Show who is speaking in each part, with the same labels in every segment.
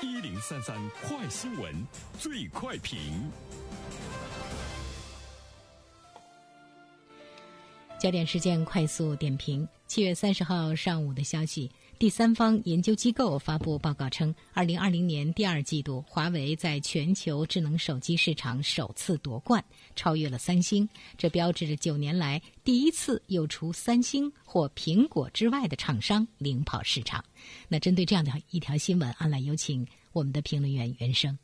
Speaker 1: 一零三三快新闻，最快评。
Speaker 2: 焦点事件快速点评：七月三十号上午的消息，第三方研究机构发布报告称，二零二零年第二季度，华为在全球智能手机市场首次夺冠，超越了三星。这标志着九年来第一次有除三星或苹果之外的厂商领跑市场。那针对这样的一条新闻，安来有请我们的评论员袁生。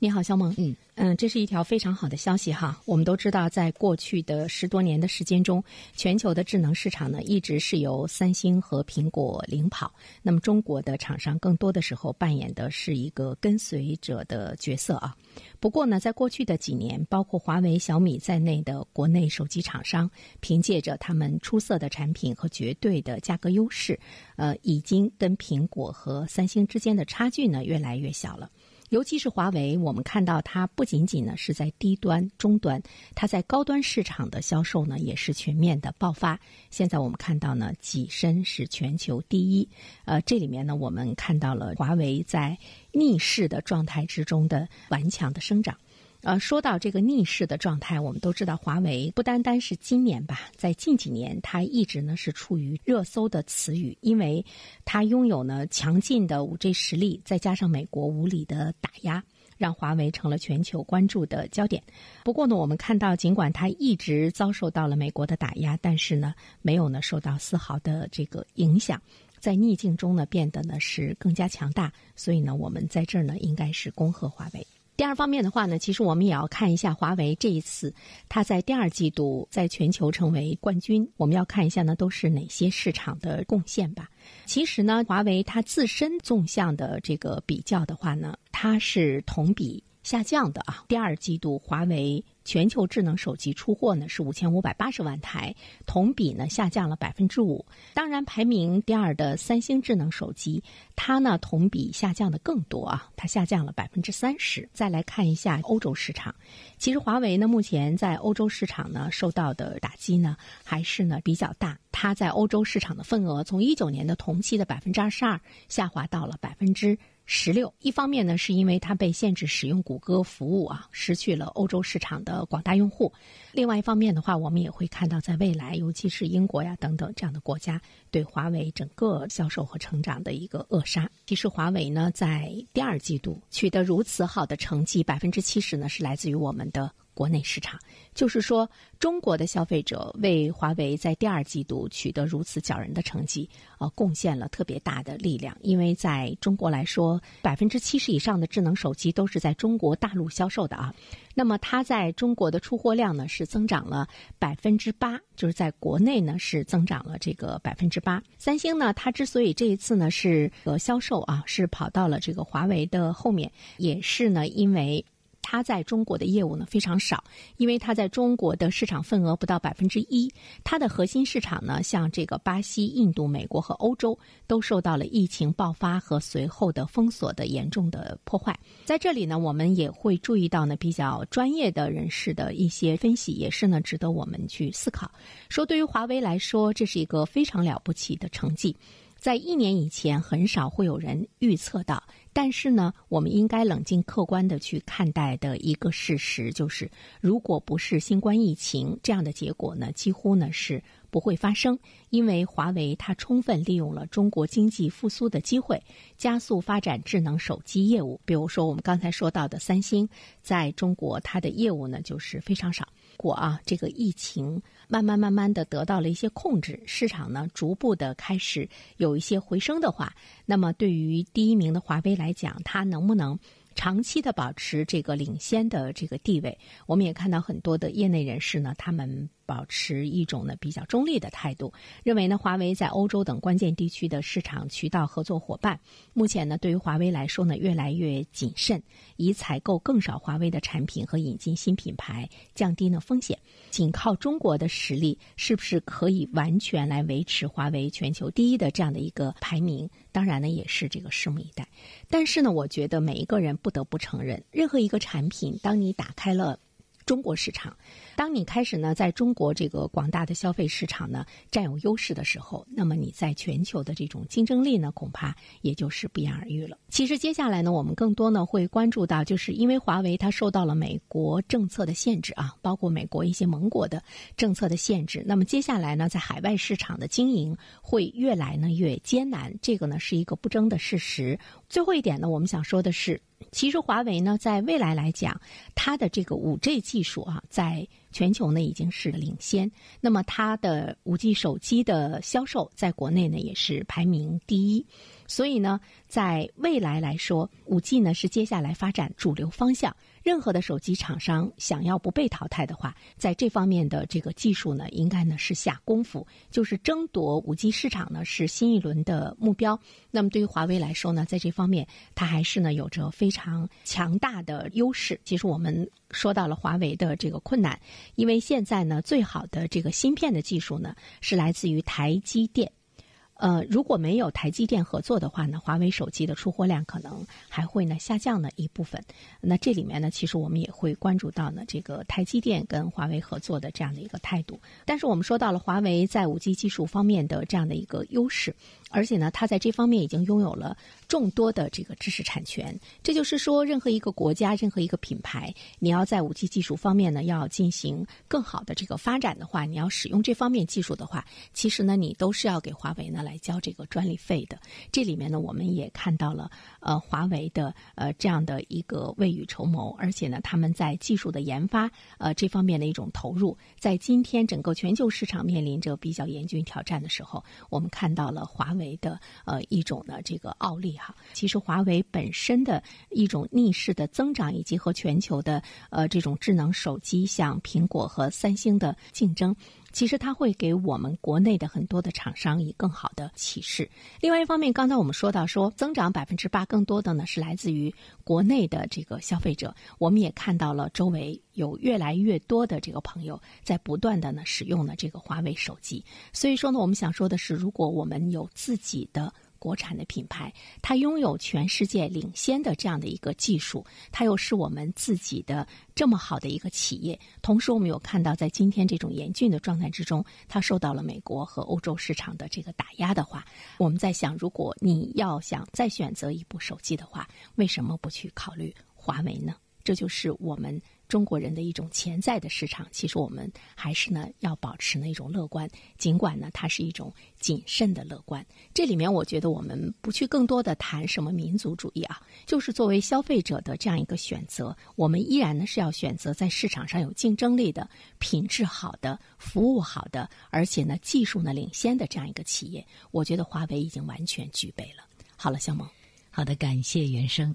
Speaker 3: 你好，肖梦。
Speaker 2: 嗯
Speaker 3: 嗯，这是一条非常好的消息哈。我们都知道，在过去的十多年的时间中，全球的智能市场呢，一直是由三星和苹果领跑。那么，中国的厂商更多的时候扮演的是一个跟随者的角色啊。不过呢，在过去的几年，包括华为、小米在内的国内手机厂商，凭借着他们出色的产品和绝对的价格优势，呃，已经跟苹果和三星之间的差距呢，越来越小了。尤其是华为，我们看到它不仅仅呢是在低端、中端，它在高端市场的销售呢也是全面的爆发。现在我们看到呢，跻身是全球第一。呃，这里面呢，我们看到了华为在逆势的状态之中的顽强的生长。呃，说到这个逆势的状态，我们都知道，华为不单单是今年吧，在近几年，它一直呢是处于热搜的词语，因为它拥有呢强劲的五 G 实力，再加上美国无理的打压，让华为成了全球关注的焦点。不过呢，我们看到，尽管它一直遭受到了美国的打压，但是呢，没有呢受到丝毫的这个影响，在逆境中呢变得呢是更加强大。所以呢，我们在这儿呢应该是恭贺华为。第二方面的话呢，其实我们也要看一下华为这一次，它在第二季度在全球成为冠军。我们要看一下呢，都是哪些市场的贡献吧。其实呢，华为它自身纵向的这个比较的话呢，它是同比下降的啊。第二季度华为。全球智能手机出货呢是五千五百八十万台，同比呢下降了百分之五。当然，排名第二的三星智能手机，它呢同比下降的更多啊，它下降了百分之三十。再来看一下欧洲市场，其实华为呢目前在欧洲市场呢受到的打击呢还是呢比较大，它在欧洲市场的份额从一九年的同期的百分之二十二下滑到了百分之。十六，一方面呢，是因为它被限制使用谷歌服务啊，失去了欧洲市场的广大用户；另外一方面的话，我们也会看到，在未来，尤其是英国呀等等这样的国家，对华为整个销售和成长的一个扼杀。其实，华为呢，在第二季度取得如此好的成绩，百分之七十呢，是来自于我们的。国内市场，就是说，中国的消费者为华为在第二季度取得如此骄人的成绩，呃，贡献了特别大的力量。因为在中国来说，百分之七十以上的智能手机都是在中国大陆销售的啊。那么，它在中国的出货量呢是增长了百分之八，就是在国内呢是增长了这个百分之八。三星呢，它之所以这一次呢是呃销售啊是跑到了这个华为的后面，也是呢因为。它在中国的业务呢非常少，因为它在中国的市场份额不到百分之一。它的核心市场呢，像这个巴西、印度、美国和欧洲，都受到了疫情爆发和随后的封锁的严重的破坏。在这里呢，我们也会注意到呢，比较专业的人士的一些分析，也是呢值得我们去思考。说对于华为来说，这是一个非常了不起的成绩。在一年以前，很少会有人预测到。但是呢，我们应该冷静客观的去看待的一个事实就是，如果不是新冠疫情，这样的结果呢，几乎呢是不会发生。因为华为它充分利用了中国经济复苏的机会，加速发展智能手机业务。比如说，我们刚才说到的三星，在中国它的业务呢就是非常少。果啊，这个疫情慢慢慢慢的得到了一些控制，市场呢逐步的开始有一些回升的话，那么对于第一名的华为来来讲，它能不能？长期的保持这个领先的这个地位，我们也看到很多的业内人士呢，他们保持一种呢比较中立的态度，认为呢华为在欧洲等关键地区的市场渠道合作伙伴，目前呢对于华为来说呢越来越谨慎，以采购更少华为的产品和引进新品牌，降低呢风险。仅靠中国的实力，是不是可以完全来维持华为全球第一的这样的一个排名？当然呢也是这个拭目以待。但是呢，我觉得每一个人不得不承认，任何一个产品，当你打开了中国市场。当你开始呢，在中国这个广大的消费市场呢占有优势的时候，那么你在全球的这种竞争力呢，恐怕也就是不言而喻了。其实接下来呢，我们更多呢会关注到，就是因为华为它受到了美国政策的限制啊，包括美国一些盟国的政策的限制。那么接下来呢，在海外市场的经营会越来呢越艰难，这个呢是一个不争的事实。最后一点呢，我们想说的是。其实华为呢，在未来来讲，它的这个五 G 技术啊，在全球呢已经是领先。那么它的五 G 手机的销售，在国内呢也是排名第一。所以呢，在未来来说，五 G 呢是接下来发展主流方向。任何的手机厂商想要不被淘汰的话，在这方面的这个技术呢，应该呢是下功夫，就是争夺五 G 市场呢是新一轮的目标。那么对于华为来说呢，在这方面它还是呢有着非常强大的优势。其实我们说到了华为的这个困难，因为现在呢最好的这个芯片的技术呢是来自于台积电。呃，如果没有台积电合作的话呢，华为手机的出货量可能还会呢下降呢一部分。那这里面呢，其实我们也会关注到呢这个台积电跟华为合作的这样的一个态度。但是我们说到了华为在五 G 技术方面的这样的一个优势。而且呢，它在这方面已经拥有了众多的这个知识产权。这就是说，任何一个国家、任何一个品牌，你要在五 G 技术方面呢，要进行更好的这个发展的话，你要使用这方面技术的话，其实呢，你都是要给华为呢来交这个专利费的。这里面呢，我们也看到了呃，华为的呃这样的一个未雨绸缪，而且呢，他们在技术的研发呃这方面的一种投入，在今天整个全球市场面临着比较严峻挑战的时候，我们看到了华。为的呃一种呢这个奥利哈，其实华为本身的一种逆势的增长，以及和全球的呃这种智能手机像苹果和三星的竞争。其实它会给我们国内的很多的厂商以更好的启示。另外一方面，刚才我们说到说增长百分之八，更多的呢是来自于国内的这个消费者。我们也看到了周围有越来越多的这个朋友在不断的呢使用呢这个华为手机。所以说呢，我们想说的是，如果我们有自己的。国产的品牌，它拥有全世界领先的这样的一个技术，它又是我们自己的这么好的一个企业。同时，我们有看到，在今天这种严峻的状态之中，它受到了美国和欧洲市场的这个打压的话，我们在想，如果你要想再选择一部手机的话，为什么不去考虑华为呢？这就是我们。中国人的一种潜在的市场，其实我们还是呢要保持那种乐观，尽管呢它是一种谨慎的乐观。这里面我觉得我们不去更多的谈什么民族主义啊，就是作为消费者的这样一个选择，我们依然呢是要选择在市场上有竞争力的、品质好的、服务好的，而且呢技术呢领先的这样一个企业。我觉得华为已经完全具备了。好了，小萌，
Speaker 2: 好的，感谢原生。